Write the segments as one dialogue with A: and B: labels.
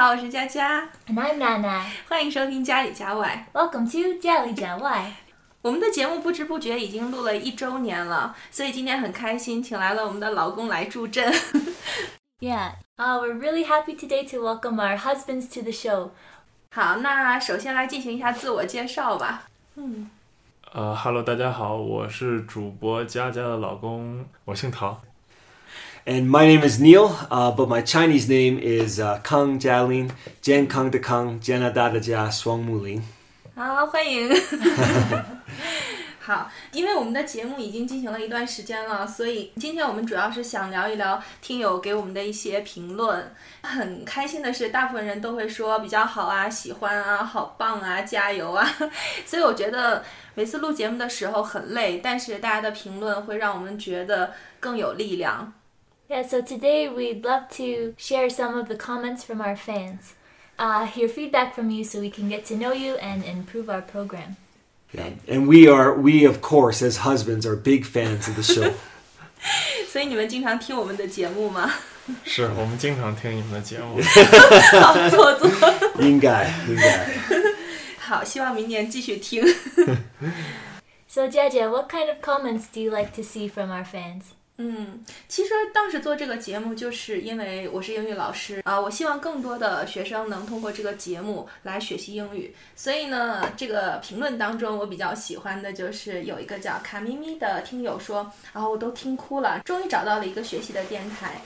A: 好，我是佳佳
B: ，And I'm Nana，
A: 欢迎收听家里家外。
B: Welcome to 家里家外。
A: 我们的节目不知不觉已经录了一周年了，所以今天很开心，请来了我们的老公来助阵。
B: Yeah, uh, we're really happy today to welcome our husbands to the show.
A: 好，那首先来进行一下自我介绍吧。
C: 嗯，呃，Hello，大家好，我是主播佳佳的老公，我姓陶。
D: And my name is Neil, uh, but my Chinese name is uh, Kang Jialin, Jian Kang de Kang, Jian Da de Jia, Swang Mu Lin.
A: 好，欢迎。好，因为我们的节目已经进行了一段时间了，所以今天我们主要是想聊一聊听友给我们的一些评论。很开心的是，大部分人都会说比较好啊，喜欢啊，好棒啊，加油啊。所以我觉得每次录节目的时候很累，但是大家的评论会让我们觉得更有力量。
B: Yeah, so today we'd love to share some of the comments from our fans, uh, hear feedback from you so we can get to know you and improve our program.
D: Yeah, and we are, we of course, as husbands, are big fans of the show.
A: 所以你们经常听我们的节目吗？
C: 是我们经常听你们的节目。
A: 好做作。
D: 应该，应该。
A: 好，希望明年继续听。
B: so, Jaja, what kind of comments do you like to see from our fans?
A: 嗯，其实当时做这个节目，就是因为我是英语老师啊，我希望更多的学生能通过这个节目来学习英语。所以呢，这个评论当中，我比较喜欢的就是有一个叫卡咪咪的听友说，啊我都听哭了，终于找到了一个学习的电台。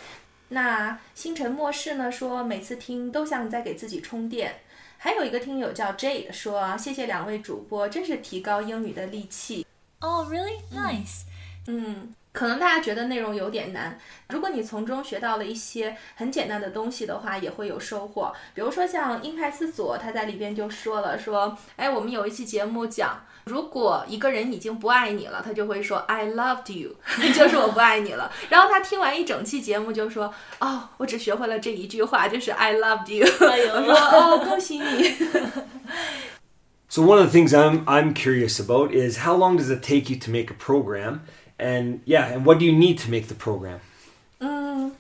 A: 那星辰末世呢说，每次听都像在给自己充电。还有一个听友叫 Jade 说，谢谢两位主播，真是提高英语的利器。
B: Oh, really nice.
A: 嗯。可能大家觉得内容有点难，如果你从中学到了一些很简单的东西的话，也会有收获。比如说像英派斯佐，他在里边就说了，说，哎，我们有一期节目讲，如果一个人已经不爱你了，他就会说 I loved you，就是我不爱你了。然后他听完一整期节目就说，哦，我只学会了这一句话，就是 I loved you。我说，哦，恭喜你。
D: So one of the things I'm I'm curious about is how long does it take you to make a program? And yeah, and what do you need to make the program?
A: 嗯，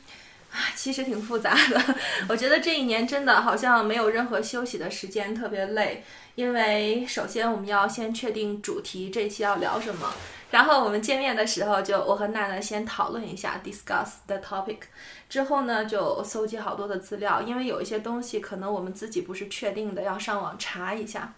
A: 其实挺复杂的。我觉得这一年真的好像没有任何休息的时间，特别累。因为首先我们要先确定主题，这期要聊什么。然后我们见面的时候，就我和娜娜先讨论一下，discuss the topic。之后呢，就搜集好多的资料，因为有一些东西可能我们自己不是确定的，要上网查一下。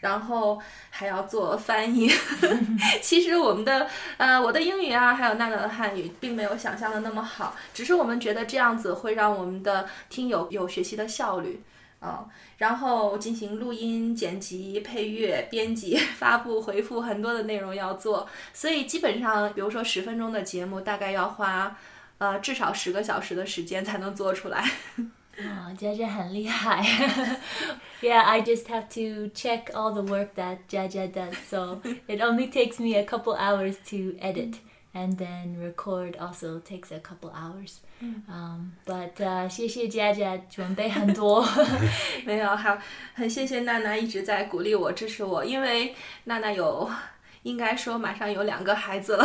A: 然后还要做翻译。其实我们的呃，我的英语啊，还有娜娜的汉语，并没有想象的那么好。只是我们觉得这样子会让我们的听友有学习的效率啊。然后进行录音、剪辑、配乐、编辑、发布、回复，很多的内容要做。所以基本上，比如说十分钟的节目，大概要花呃至少十个小时的时间才能做出来。
B: Oh, Jaja 很厉害. yeah, I just have to check all the work that Jaja does. So it only takes me a couple hours to edit. And then record also takes a couple hours. Um, but uh, 谢谢佳佳准备很多。
A: 没有，还很谢谢娜娜一直在鼓励我、支持我，因为娜娜有应该说马上有两个孩子了，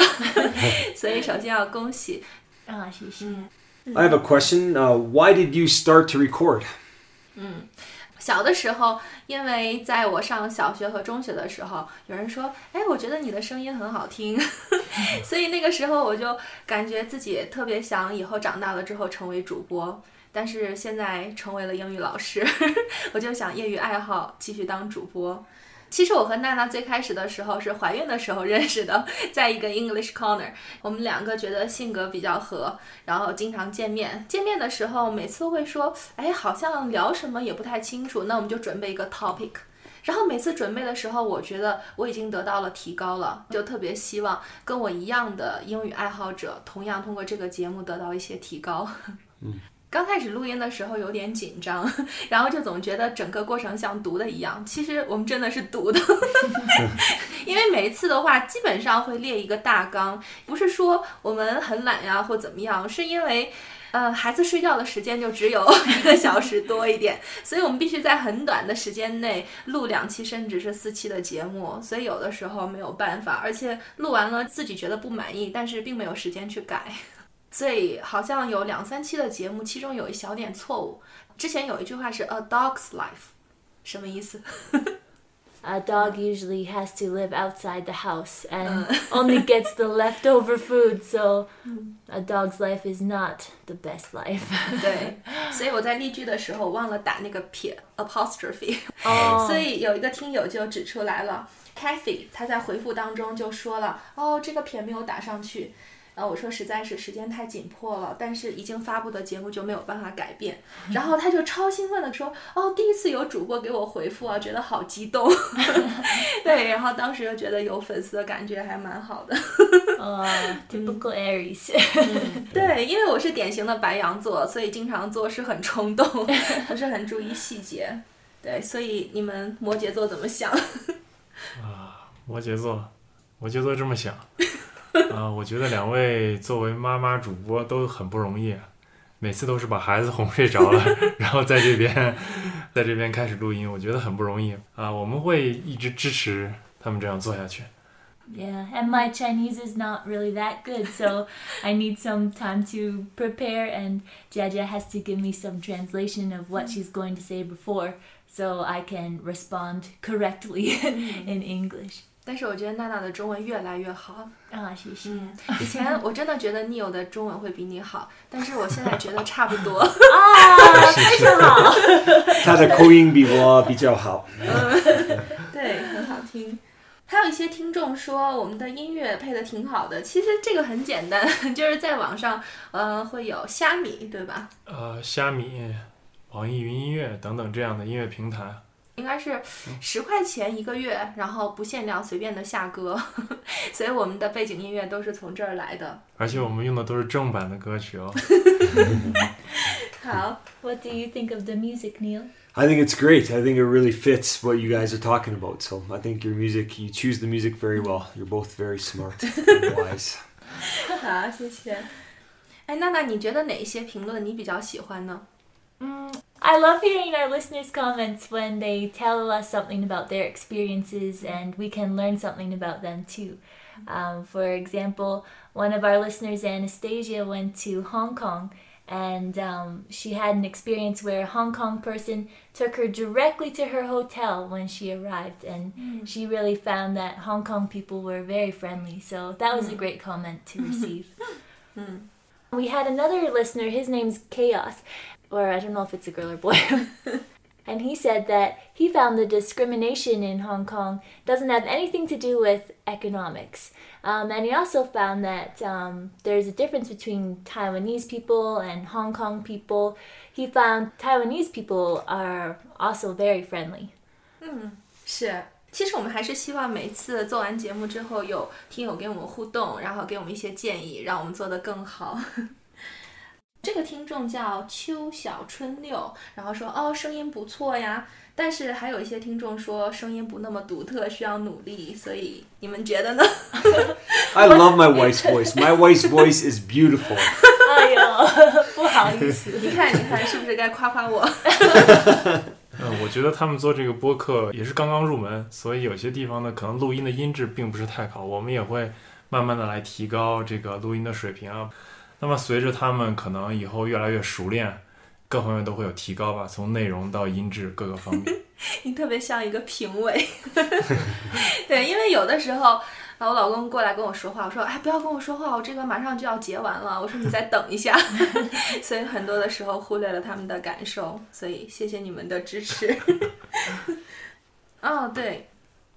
A: 所以首先要恭喜
B: 啊，谢谢。
D: I have a question. Uh, why did you start to record?
A: 嗯，小的时候，因为在我上小学和中学的时候，有人说，哎，我觉得你的声音很好听，所以那个时候我就感觉自己特别想以后长大了之后成为主播。但是现在成为了英语老师，我就想业余爱好继续当主播。其实我和娜娜最开始的时候是怀孕的时候认识的，在一个 English Corner，我们两个觉得性格比较合，然后经常见面。见面的时候每次会说，哎，好像聊什么也不太清楚，那我们就准备一个 topic。然后每次准备的时候，我觉得我已经得到了提高了，就特别希望跟我一样的英语爱好者，同样通过这个节目得到一些提高。嗯。刚开始录音的时候有点紧张，然后就总觉得整个过程像读的一样。其实我们真的是读的，因为每一次的话基本上会列一个大纲，不是说我们很懒呀或怎么样，是因为呃孩子睡觉的时间就只有 一个小时多一点，所以我们必须在很短的时间内录两期甚至是四期的节目，所以有的时候没有办法，而且录完了自己觉得不满意，但是并没有时间去改。所以好像有两三期的节目，其中有一小点错误。之前有一句话是 "a dog's life"，什么意思
B: ？A dog usually has to live outside the house and only gets the leftover food, so a dog's life is not the best life.
A: 对，所以我在例句的时候忘了打那个撇 apostrophe，、
B: 哦
A: 所以有一个听友就指出来了，Cathy，他在回复当中就说了，哦，这个撇没有打上去。呃，我说实在是时间太紧迫了，但是已经发布的节目就没有办法改变。然后他就超兴奋的说：“哦，第一次有主播给我回复啊，觉得好激动。”对，然后当时就觉得有粉丝的感觉还蛮好的。
B: Oh, typical Aries.
A: 对，因为我是典型的白羊座，所以经常做事很冲动，不是很注意细节。对，所以你们摩羯座怎么想？
C: 啊摩羯座，摩羯座这么想，啊、我觉得两位作为妈妈主播都很不容易，每次都是把孩子哄睡着了，然后在这边，在这边开始录音，我觉得很不容易啊、我们会一直支持他们这样做下去。
B: Yeah, and my Chinese is not really that good, so I need some time to prepare, and Jaja has to give me some translation of what she's going to say before, so I can respond correctly in English.
A: 但是我觉得娜娜的中文越来越好。
B: Ah, 谢谢。
A: 以前我真的觉得 Neil 的中文会比你好，但是我现在觉得差不多。
B: 啊，非常好。
D: 他的口音比我比较好。
A: 嗯对，很好听。还有一些听众说我们的音乐配的挺好的，其实这个很简单，就是在网上，呃，会有虾米，对吧？
C: 呃，虾米、网易云音乐等等这样的音乐平台，
A: 应该是十块钱一个月，然后不限量随便的下歌，所以我们的背景音乐都是从这儿来的。
C: 而且我们用的都是正版的歌曲哦。
A: 好
B: ，What do you think of the music, Neil?
D: I think it's great. I think it really fits what you guys are talking about. So I think your music, you choose the music very well. You're both very smart and wise.
A: 好，谢谢。哎，娜娜，你觉得哪一些评论你比较喜欢呢？
B: I love hearing our listeners' comments when they tell us something about their experiences and we can learn something about them too. Um, for example, one of our listeners, Anastasia, went to Hong Kong and um, she had an experience where a Hong Kong person took her directly to her hotel when she arrived, and she really found that Hong Kong people were very friendly. So that was a great comment to receive. We had another listener, his name's Chaos, or I don't know if it's a girl or boy. and he said that he found the discrimination in Hong Kong doesn't have anything to do with economics. Um, and he also found that um, there's a difference between Taiwanese people and Hong Kong people. He found Taiwanese people are also very friendly.
A: 是，其实我们还是希望每次做完节目之后，有听友跟我们互动，然后给我们一些建议，让我们做得更好。 这个听众叫邱小春六，然后说哦，声音不错呀，但是还有一些听众说声音不那么独特，需要努力，所以你们觉得呢
D: ？I love my wife's voice. My wife's voice is beautiful.
B: 哎呦，不好意思。
A: 你看，你看，是不是该夸夸我？
C: 嗯，我觉得他们做这个播客也是刚刚入门，所以有些地方呢，可能录音的音质并不是太好，我们也会慢慢的来提高这个录音的水平啊。那么随着他们可能以后越来越熟练，各方面都会有提高吧，从内容到音质各个方面。
A: 你特别像一个评委，对，因为有的时候，啊，我老公过来跟我说话，我说，哎，不要跟我说话，我这个马上就要结完了，我说你再等一下，所以很多的时候忽略了他们的感受，所以谢谢你们的支持。哦，对。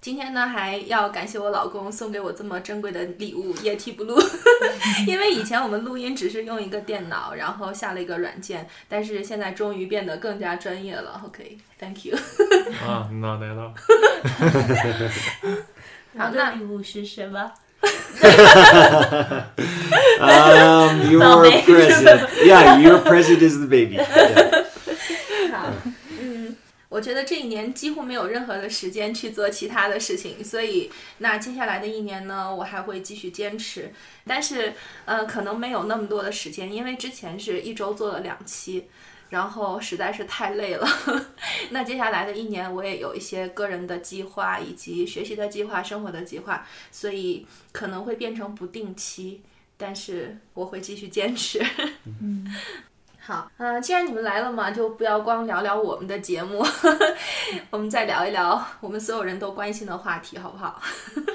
A: 今天呢，还要感谢我老公送给我这么珍贵的礼物液体 blue，因为以前我们录音只是用一个电脑，然后下了一个软件，但是现在终于变得更加专业了。OK，Thank、you。
C: 啊，那来了。
A: 好，那
B: 礼物是什么
D: ？Um, your
B: Well,
D: present. Yeah, your present is the baby. Yeah.
A: 我觉得这一年几乎没有任何的时间去做其他的事情，所以那接下来的一年呢，我还会继续坚持，但是呃，可能没有那么多的时间，因为之前是一周做了两期。然后实在是太累了，那接下来的一年我也有一些个人的计划，以及学习的计划、生活的计划，所以可能会变成不定期。但是我会继续坚持。嗯好，嗯、既然你们来了嘛，就不要光聊聊我们的节目，我们再聊一聊我们所有人都关心的话题，好不好？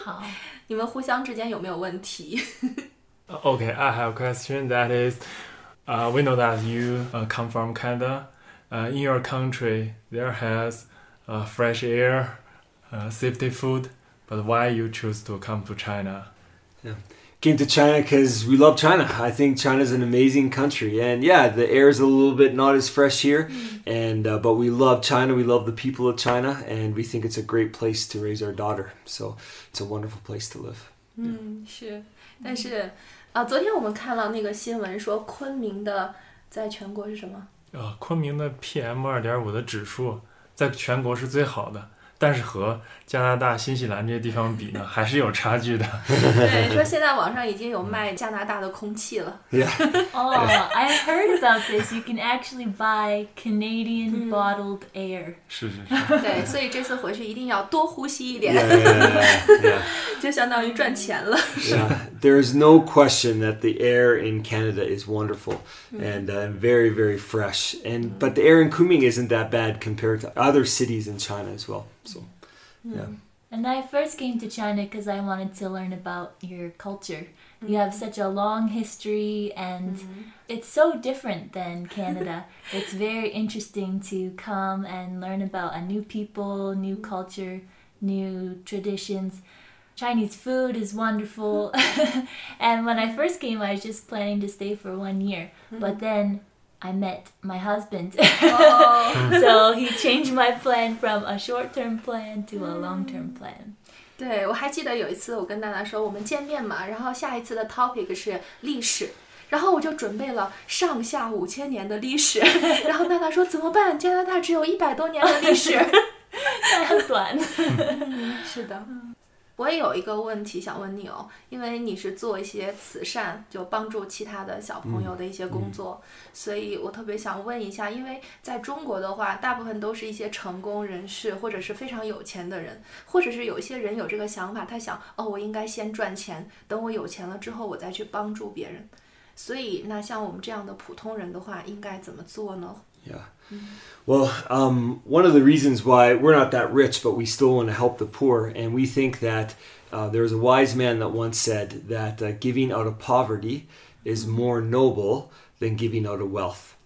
B: 好，
A: 你们互相之间有没有问题？
C: Okay, I have a question that is uh, we know that you uh, come from Canada. Uh, in your country, there has uh, fresh air, uh, safety food, but why you choose to come to China?
D: Came to China because we love China. I think China's an amazing country, and yeah, the air is a little bit not as fresh here, and uh, but we love China. We love the people of China, and we think it's a great place to raise our daughter. So it's a wonderful place to live.
A: 嗯，是，但是啊、昨天我们看到那个新闻说，昆明的在全国是什么？
C: 呃，昆明的 PM 二点五的指数在全国是最好的， 但是和加拿大、新西兰这些地方比呢，还是有差距的。
A: 对，说现在网上已经有卖加拿大的空气了。
D: Yeah,
B: Oh, I heard about this. You can actually buy Canadian bottled air.
C: 是是是，
A: 对，所以这次回去一定要多呼吸一
D: yeah,
A: 点，
D: yeah, yeah. yeah.
A: 就相当于赚钱了。
D: Yeah, there is no question that the air in Canada is wonderful and uh, very, very fresh. And but the air in Kunming isn't that bad compared to other cities in China as well. So, hmm. yeah.
B: And I first came to China because I wanted to learn about your culture. You have hmm. such a long history, and hmm. it's so different than Canada. it's very interesting to come and learn about a new people, new culture, new traditions. Chinese food is wonderful. and when I first came, I was just planning to stay for one year. But then I met my husband.
A: 哦，
B: so he changed my plan from a short term plan to a long term plan.
A: 对，我还记得有一次我跟娜娜说我们见面嘛，然后下一次的 topic 是历史。然后我就准备了上下五千年的历史，然后娜娜说怎么办？加拿大只有一百多年的历史。
B: 太短。
A: 是的， 我也有一个问题想问你哦，因为你是做一些慈善，就帮助其他的小朋友的一些工作，所以我特别想问一下，因为在中国的话，大部分都是一些成功人士或者是非常有钱的人，或者是有一些人有这个想法，他想哦，我应该先赚钱，等我有钱了之后，我再去帮助别人。所以，那像我们这样的普通人的话，应该怎么做呢？
D: Yeah. Well, um, one of the reasons why we're not that rich, but we still want to help the poor, and we think that uh, there was a wise man that once said that uh, giving out of poverty is more noble than giving out of wealth.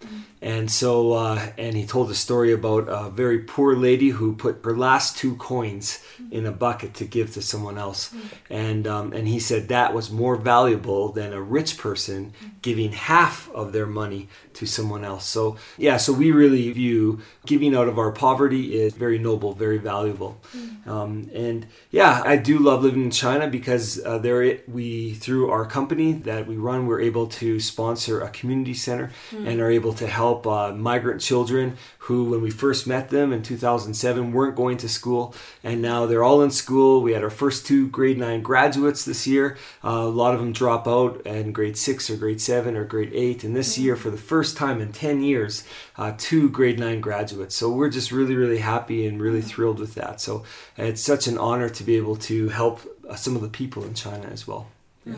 D: And so, uh, and he told a story about a very poor lady who put her last two coins in a bucket to give to someone else, and um, and he said that was more valuable than a rich person giving half of their money to someone else. So yeah, so we really view giving out of our poverty is very noble, very valuable, um, and yeah, I do love living in China because uh, there we through our company that we run, we're able to sponsor a community center and are able to help uh, migrant children who, when we first met them in 2007, weren't going to school, and now they're all in school. We had our first two grade nine graduates this year. Uh, a lot of them drop out in grade six or grade seven or grade eight, and this year, for the first time in 10 years, uh, two grade nine graduates. So we're just really, really happy and really thrilled with that. So it's such an honor to be able to help uh, some of the people in China as well. Yeah.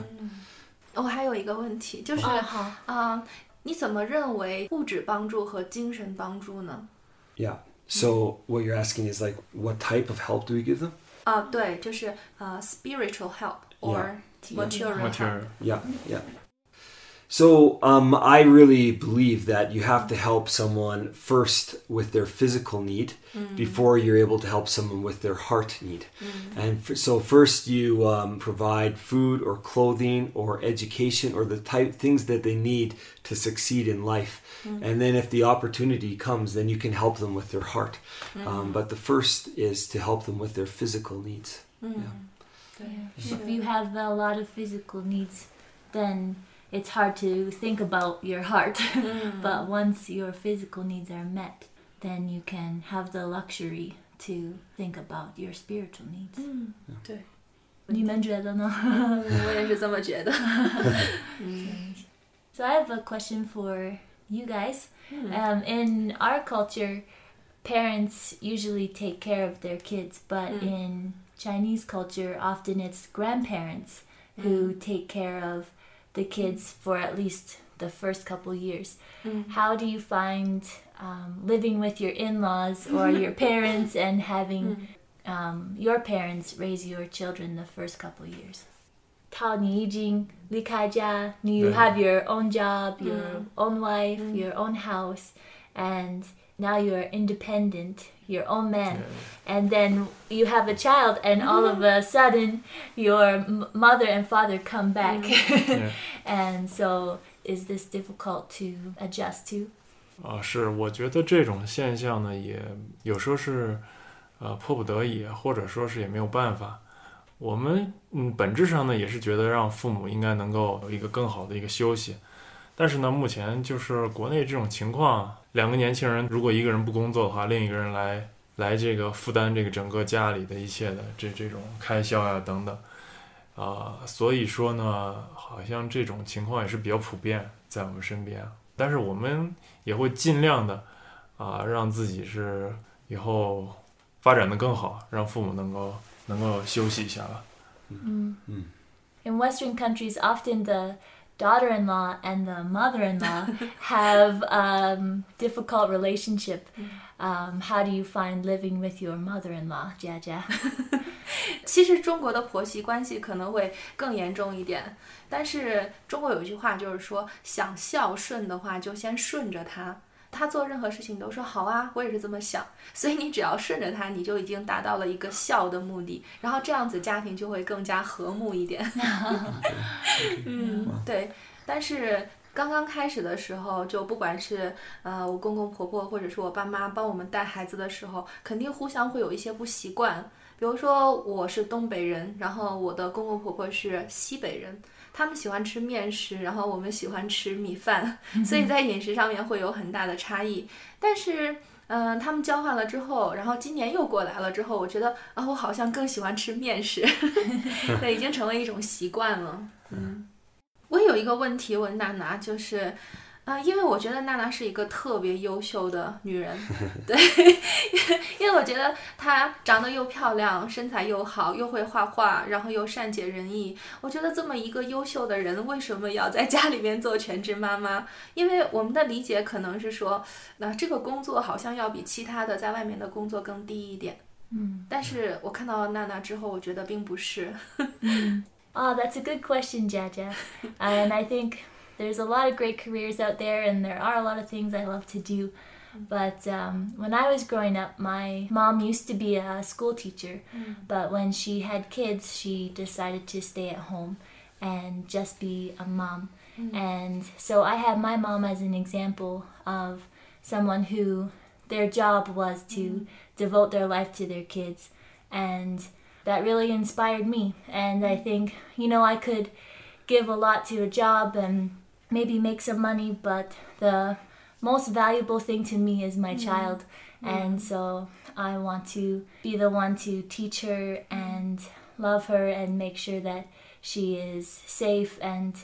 A: 我还有一个问题，就是
B: 哦好
A: 啊、 你怎么认为物质帮助和精神帮助呢？
D: Yeah. So what you're asking is like, what type of help do we give them?
A: 啊，对，就是呃，spiritual help or material help。
C: material。
D: Yeah, yeah. So um, I really believe that you have to help someone first with their physical need before you're able to help someone with their heart need. And f- so first you um, provide food or clothing or education or the type things that they need to succeed in life. And then if the opportunity comes, then you can help them with their heart. Um, but the first is to help them with their physical needs.
B: If you have a lot of physical needs, then it's hard to think about your heart. but once your physical needs are met, then you can have the luxury to think about your spiritual needs.
A: 对，
B: 你们觉得呢？
A: 我也是这么觉得。
B: So I have a question for you guys. Um, in our culture, parents usually take care of their kids, but in Chinese culture, often it's grandparents who take care of the kids for at least the first couple years.
A: 嗯
B: How do you find um, living with your in laws or your parents and having um, your parents raise your children the first couple years? 到你已经离开家, you
C: 对。
B: have your own job, your
A: 嗯。
B: own wife, your own house, and now you're independent, your own man. And then you have a child, and all of a sudden, your m- mother and father come back.
C: Yeah.
B: and so, is this difficult to adjust to?
C: 啊，是，我觉得这种现象呢，也有时候是，呃，迫不得已，或者说是也没有办法。我们嗯，本质上呢，也是觉得让父母应该能够有一个更好的一个休息。但是呢，目前就是国内这种情况， 两个年轻人如果一个人不工作的话，另一个人来来这个负担这个整个家里的一切的这这种开销呀、等等，啊、所以说呢，好像这种情况也是比较普遍在我们身边。但是我们也会尽量的啊，让自己是以后发展的更好，让父母能够能够休息一下吧。
B: 嗯嗯 In Western countries, often the daughter in law and the mother in law have um, difficult relationship. Um, how do you find living with your mother in law, Jia Jia?
A: 其实中国的婆媳关系可能会更严重一点，但是中国有一句话就是说，想孝顺的话就先顺着他， 他做任何事情都说好啊，我也是这么想，所以你只要顺着他，你就已经达到了一个孝的目的，然后这样子家庭就会更加和睦一点。嗯，对，但是。刚刚开始的时候，就不管是呃我公公婆婆或者是我爸妈帮我们带孩子的时候，肯定互相会有一些不习惯。比如说我是东北人，然后我的公公婆婆是西北人，他们喜欢吃面食，然后我们喜欢吃米饭，所以在饮食上面会有很大的差异。但是，嗯、他们交换了之后，然后今年又过来了之后，我觉得啊，我好像更喜欢吃面食，对，已经成为一种习惯了。嗯，我有一个问题问娜娜，就是。啊、因为我觉得娜娜是一个特别优秀的女人，对，因为我觉得她长得又漂亮，身材又好，又会画画，然后又善解人意。我觉得这么一个优秀的人，为什么要在家里面做全职妈妈？因为我们的理解可能是说，那、这个工作好像要比其他的在外面的工作更低一点。
B: 嗯，
A: 但是我看到娜娜之后，我觉得并不是。
B: Oh, that's a good question, Jaja. and I think there's a lot of great careers out there, and there are a lot of things I love to do. But um, when I was growing up, my mom used to be a school teacher, mm. but when she had kids, she decided to stay at home and just be a mom. Mm. And so I have my mom as an example of someone who their job was to mm. devote their life to their kids. And that really inspired me. And I think, you know, I could give a lot to a job and maybe make some money, but the most valuable thing to me is my mm-hmm. child. And so I want to be the one to teach her and love her and make sure that she is safe and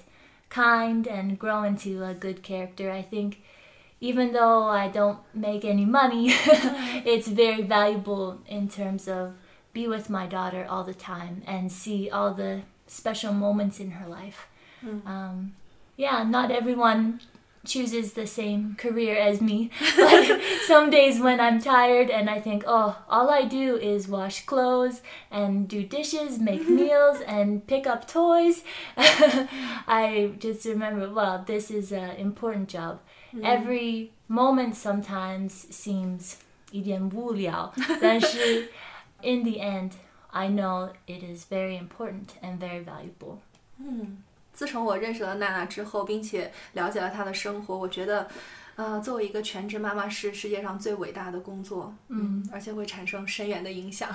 B: kind and grow into a good character. I think even though I don't make any money, mm-hmm. it's very valuable in terms of be with my daughter all the time and see all the special moments in her life. Mm-hmm. Um, yeah, not everyone chooses the same career as me. Like some days when I'm tired and I think, oh, all I do is wash clothes and do dishes, make meals, and pick up toys. I just remember, well, this is an important job. Every moment sometimes seems 一点无聊，但是 in the end, I know it is very important and very valuable.
A: 自从我认识了娜娜之后，并且了解了她的生活，我觉得，呃，作为一个全职妈妈是世界上最伟大的工作，嗯，而且会产生深远的影响。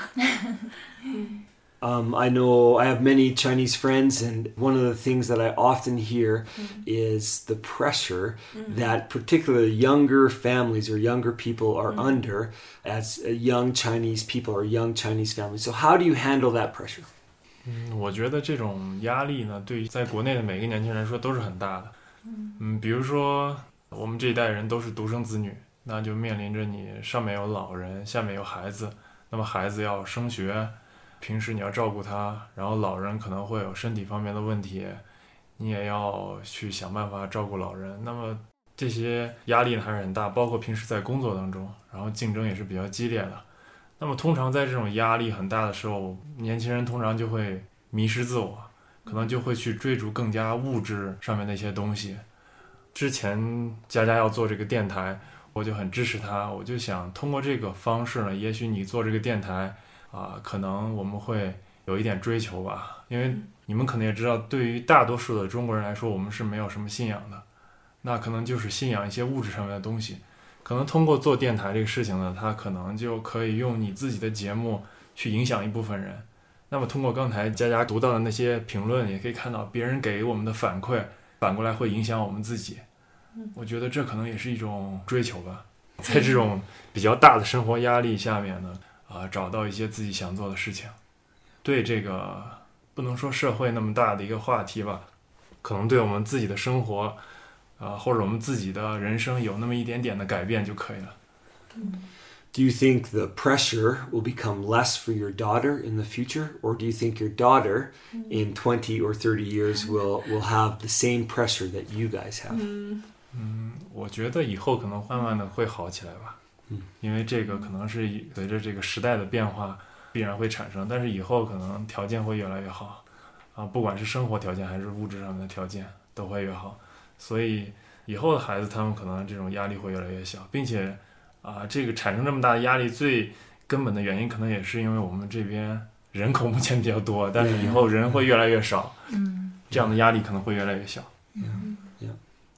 D: Um, I know I have many Chinese friends, and one of the things that I often hear is the pressure that particularly younger families or younger people are under as uh, young Chinese people or young Chinese families. So, how do you handle that pressure?
C: 嗯，我觉得这种压力呢，对于在国内的每个年轻人来说都是很大的。嗯，比如说我们这一代人都是独生子女，那就面临着你上面有老人，下面有孩子，那么孩子要升学，平时你要照顾他，然后老人可能会有身体方面的问题，你也要去想办法照顾老人。那么这些压力呢还是很大，包括平时在工作当中，然后竞争也是比较激烈的。那么通常在这种压力很大的时候，年轻人通常就会迷失自我，可能就会去追逐更加物质上面的一些东西。之前佳佳要做这个电台，我就很支持他，我就想通过这个方式呢，也许你做这个电台啊，可能我们会有一点追求吧，因为你们可能也知道，对于大多数的中国人来说，我们是没有什么信仰的，那可能就是信仰一些物质上面的东西。可能通过做电台这个事情呢，他可能就可以用你自己的节目去影响一部分人。那么通过刚才佳佳读到的那些评论，也可以看到别人给我们的反馈，反过来会影响我们自己。我觉得这可能也是一种追求吧，在这种比较大的生活压力下面呢，啊，找到一些自己想做的事情。对这个不能说社会那么大的一个话题吧，可能对我们自己的生活。啊，或者我们自己的人生有那么一点点的改变就可以了。
D: Do you think the pressure will become less for your daughter in the future, or do you think your daughter in twenty or 30 years will, will have the same pressure that you guys have?
C: 嗯，我觉得以后可能慢慢的会好起来吧。
D: 嗯，
C: 因为这个可能是随着这个时代的变化必然会产生，但是以后可能条件会越来越好，啊，不管是生活条件还是物质上面的条件都会越好。所以以后的孩子，他们可能这种压力会越来越小，并且啊，这个产生这么大的压力，最根本的原因可能也是因为我们这边人口目前比较多，但是以后人会越来越少，
B: 嗯，
C: 这样的压力可能会越来越小。
A: 嗯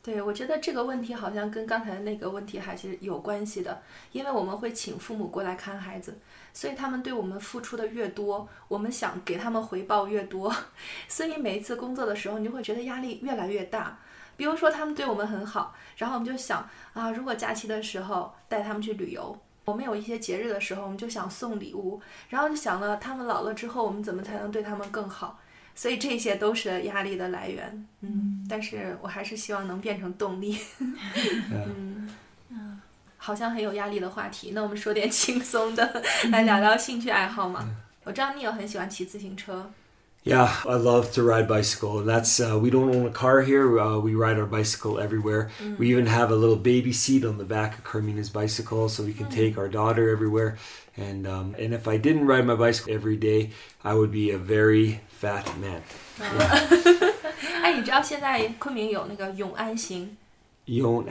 A: 对，我觉得这个问题好像跟刚才那个问题还是有关系的，因为我们会请父母过来看孩子，所以他们对我们付出的越多，我们想给他们回报越多，所以每一次工作的时候，你就会觉得压力越来越大。比如说他们对我们很好，然后我们就想啊，如果假期的时候带他们去旅游，我们有一些节日的时候，我们就想送礼物，然后就想了他们老了之后，我们怎么才能对他们更好？所以这些都是压力的来源。嗯，但是我还是希望能变成动力。嗯，好像很有压力的话题，那我们说点轻松的，来聊聊兴趣爱好嘛。我知道你也很喜欢骑自行车。
D: Yeah, I love to ride bicycle, and that's uh, we don't own a car here. Uh, we ride our bicycle everywhere. We even have a little baby seat on the back of Carmina's bicycle, so we can take our daughter everywhere. And um, and if I didn't ride my bicycle every day, I would be a very fat man.
A: 哎，你知道现在昆明有那个永安行？
D: Yon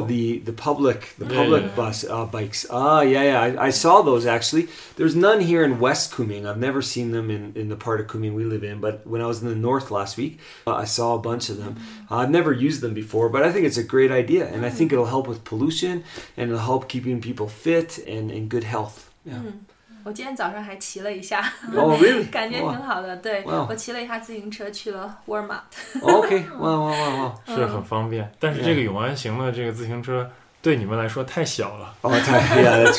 D: the the public the public
C: yeah.
D: bus uh, bikes. Ah, yeah, yeah. I, I, saw those actually. There's none here in West Kunming. I've never seen them in, in the part of Kunming we live in. But when I was in the north last week, uh, I saw a bunch of them. Uh, I've never used them before, but I think it's a great idea, and I think mm. it'll help with pollution, and it'll help keeping people fit and in good health. Yeah. Mm.
A: 我今天早上还骑了一下，感觉挺好的。对我骑了一下自行车去了沃尔玛。
D: OK，哇哇哇哇，
C: 是很方便。但是这个永安行的这个自行车对你们来说太小了。
D: 哦，太厉害
B: 了，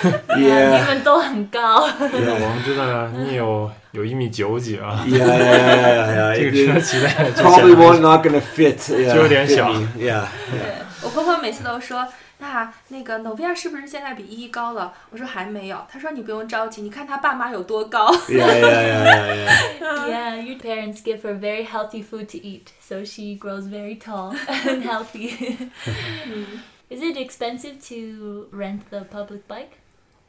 D: 你
B: 们都很高。
C: 我们知的，你有有一米九几啊
D: ？Yeah yeah yeah yeah yeah，
C: 这个车骑的
D: ，probably not gonna fit，
C: 就有点小。
D: Yeah，
A: 对我婆婆每次都说。那那个 Novia 是不是现在比依依高了？我说还没有。他说你不用着急，你看他爸妈有多高。
D: Yeah, yeah, yeah, yeah,
B: your parents give her very healthy food to eat, so she grows very tall and healthy. Is it expensive to rent the public bike?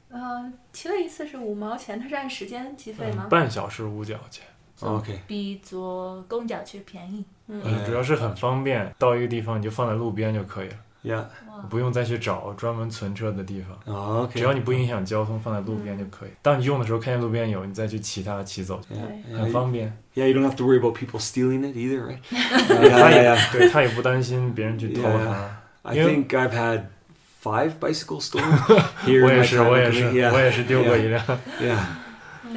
A: 呃，骑了一次是五毛钱，它是按时间计费吗？
C: 半小时五角钱。
D: Okay.
B: 比坐公交车便宜。
C: 嗯，主要是很方便，到一个地方你就放在路边就可以了，
D: Yeah.
C: 不用再去找专门存车的地方。
D: Oh,
C: 只.要你不影响交通，放在路边就可以。当你用的时候，看见路边有，你再去骑它骑走
D: ，Yeah,
C: 很方便。
D: yeah, you don't have to worry about people stealing it either, right?
C: 他
D: yeah, yeah,
C: 对他也不担心别人去偷
D: Yeah.
C: 它。
D: I think I've had five bicycles stolen here.
C: 我
D: in
C: 也
D: my
C: 是
D: ，time
C: 我
D: in
C: 也是.我也是丢过一
D: Yeah.
C: 辆。
D: Yeah.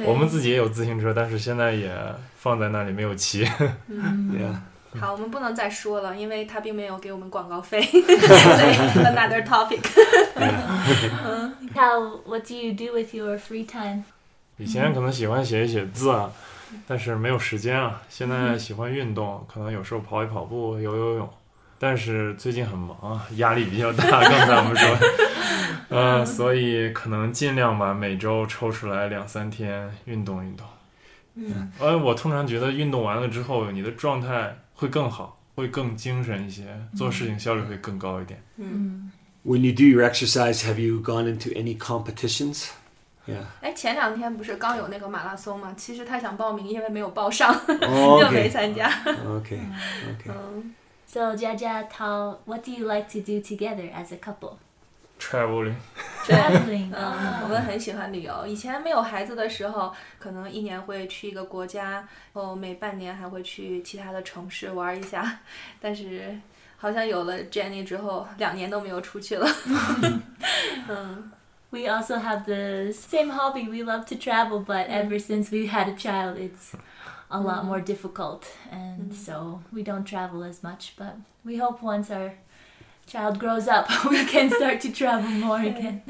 C: 我们自己也有自行车，但是现在也放在那里没有骑。
D: Yeah.
A: 好，我们不能再说了，因为他并没有给我们广告费。所以 another topic。
B: How? What do you do with your free time?
C: 以前可能喜欢写一写字啊，但是没有时间啊。现在喜欢运动，可能有时候跑一跑步、游游泳。但是最近很忙啊，压力比较大。刚才我们说，呃，所以可能尽量吧，每周抽出来两三天运动运动。
B: 嗯
C: 呃，我通常觉得运动完了之后，你的状态会更好，会更精神一些，做事情效率会更高一点。
A: 嗯，
B: 嗯
D: When you do your exercise, have you gone into any competitions? Yeah.
A: 哎，前两天不是刚有那个马拉松吗？其实他想报名，因为没有报上，
D: Oh,
A: 就没
D: okay.
A: 参加。
D: Okay. Okay.
A: 嗯，
B: So Jaja, Tal, what do you like to do together as a couple?
C: Traveling，
B: Traveling.
A: 嗯，我
B: uh,
A: 们很喜欢旅游。以前没有孩子的时候，可能一年会去一个国家，哦，每半年还会去其他的城市玩一下。但是好像有了 Jenny 之后，两年都没有出去了。嗯
B: we also have the same hobby. We love to travel, but ever since we had a child, it's a lot more difficult, and so we don't travel as much. But we hope once our child grows up, we can start to travel more again.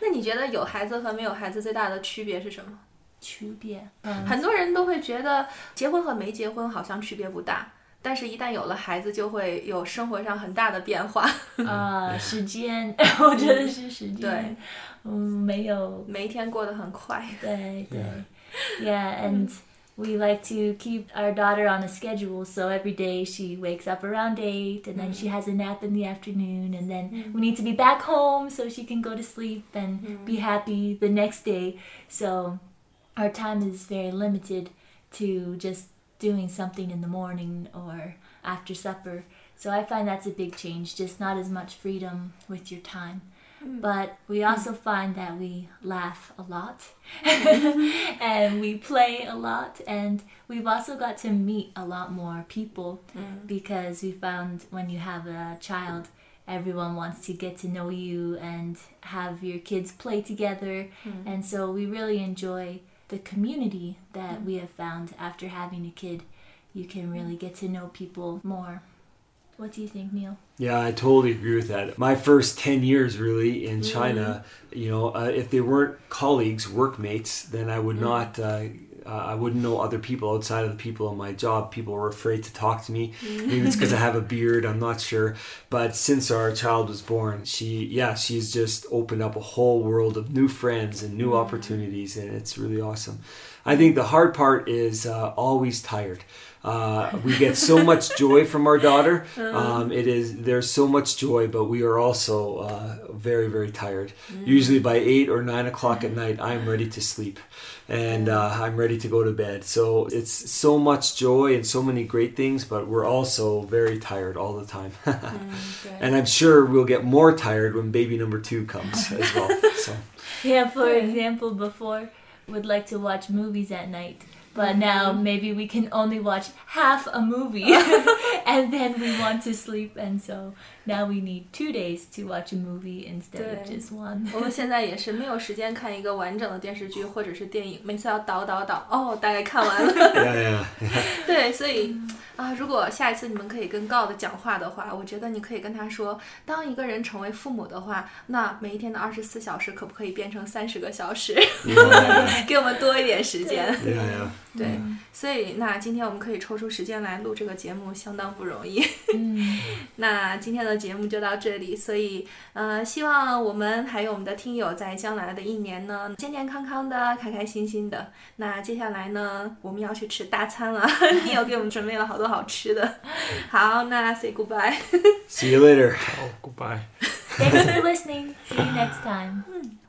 A: 那你觉得有孩子和没有孩子最大的区别是什么？
B: 区别，嗯，
A: 很多人都会觉得结婚和没结婚好像区别不大，但是一旦有了孩子，就会有生活上很大的变化。
B: 呃，时间，我觉得是时间。
A: 对，
B: 嗯，没有，
A: 每一天过得很快。
B: 对对，yeah, and we like to keep our daughter on a schedule. So every day she wakes up around eight, and then she mm-hmm. has a nap in the afternoon, and then mm-hmm. we need to be back home so she can go to sleep and be mm-hmm. happy the next day. So our time is very limited to just doing something in the morning or after supper. So I find that's a big change, just not as much freedom with your time. But we hmm. also find that we laugh a lot. And we play a lot. And we've also got to meet a lot more people hmm. because we found when you have a child everyone wants to get to know you and have your kids play together. Hmm. And so we really enjoy the community that we have found. After having a kid you can really get to know people more what do you think neil
D: Yeah, I totally agree with that. My first 10 years really in China, you know, uh, if they weren't colleagues, workmates, then I would not, uh, uh, I wouldn't know other people outside of the people in my job. People were afraid to talk to me. Maybe it's because I have a beard, I'm not sure. But since our child was born, she, yeah, she's just opened up a whole world of new friends and new opportunities, and it's really awesome. I think the hard part is uh, always tired. Uh, we get so much joy from our daughter. Um, it is there's so much joy, but we are also uh, very very tired. Usually by eight or nine o'clock at night, I'm ready to sleep, and uh, I'm ready to go to bed. So it's so much joy and so many great things, but we're also very tired all the time.
A: 对
D: and I'm sure we'll get more tired when baby number two comes as well. So.
B: Yeah, for example, before would like to watch movies at night, but now maybe we can only watch half a movie and then we want to sleep, and so now we need two days to watch a movie instead of
A: Yeah.
B: just one.
A: 我们现在也是没有时间看一个完整的电视剧或者是电影，每次要倒倒倒，哦，大概看完了。
D: Yeah, yeah.
A: 对，所以啊，如果下一次你们可以跟 God 讲话的话，我觉得你可以跟他说，当一个人成为父母的话，那每一天的二十四小时可不可以变成三十个小时，
D: Yeah,
A: 给我们多一点时间？ 对，所以那今天我们可以抽出时间来录这个节目，相当不容易。
B: Mm.
A: 那今天的节目就到这里，所以呃，希望我们还有我们的听友在将来的一年呢，健健康康的，开开心心的。那接下来呢，我们要去吃大餐了，你有给我们准备了好多好吃的。好，那 say goodbye。
D: See you later.
C: Oh, goodbye.
B: Thanks for listening. See you next time.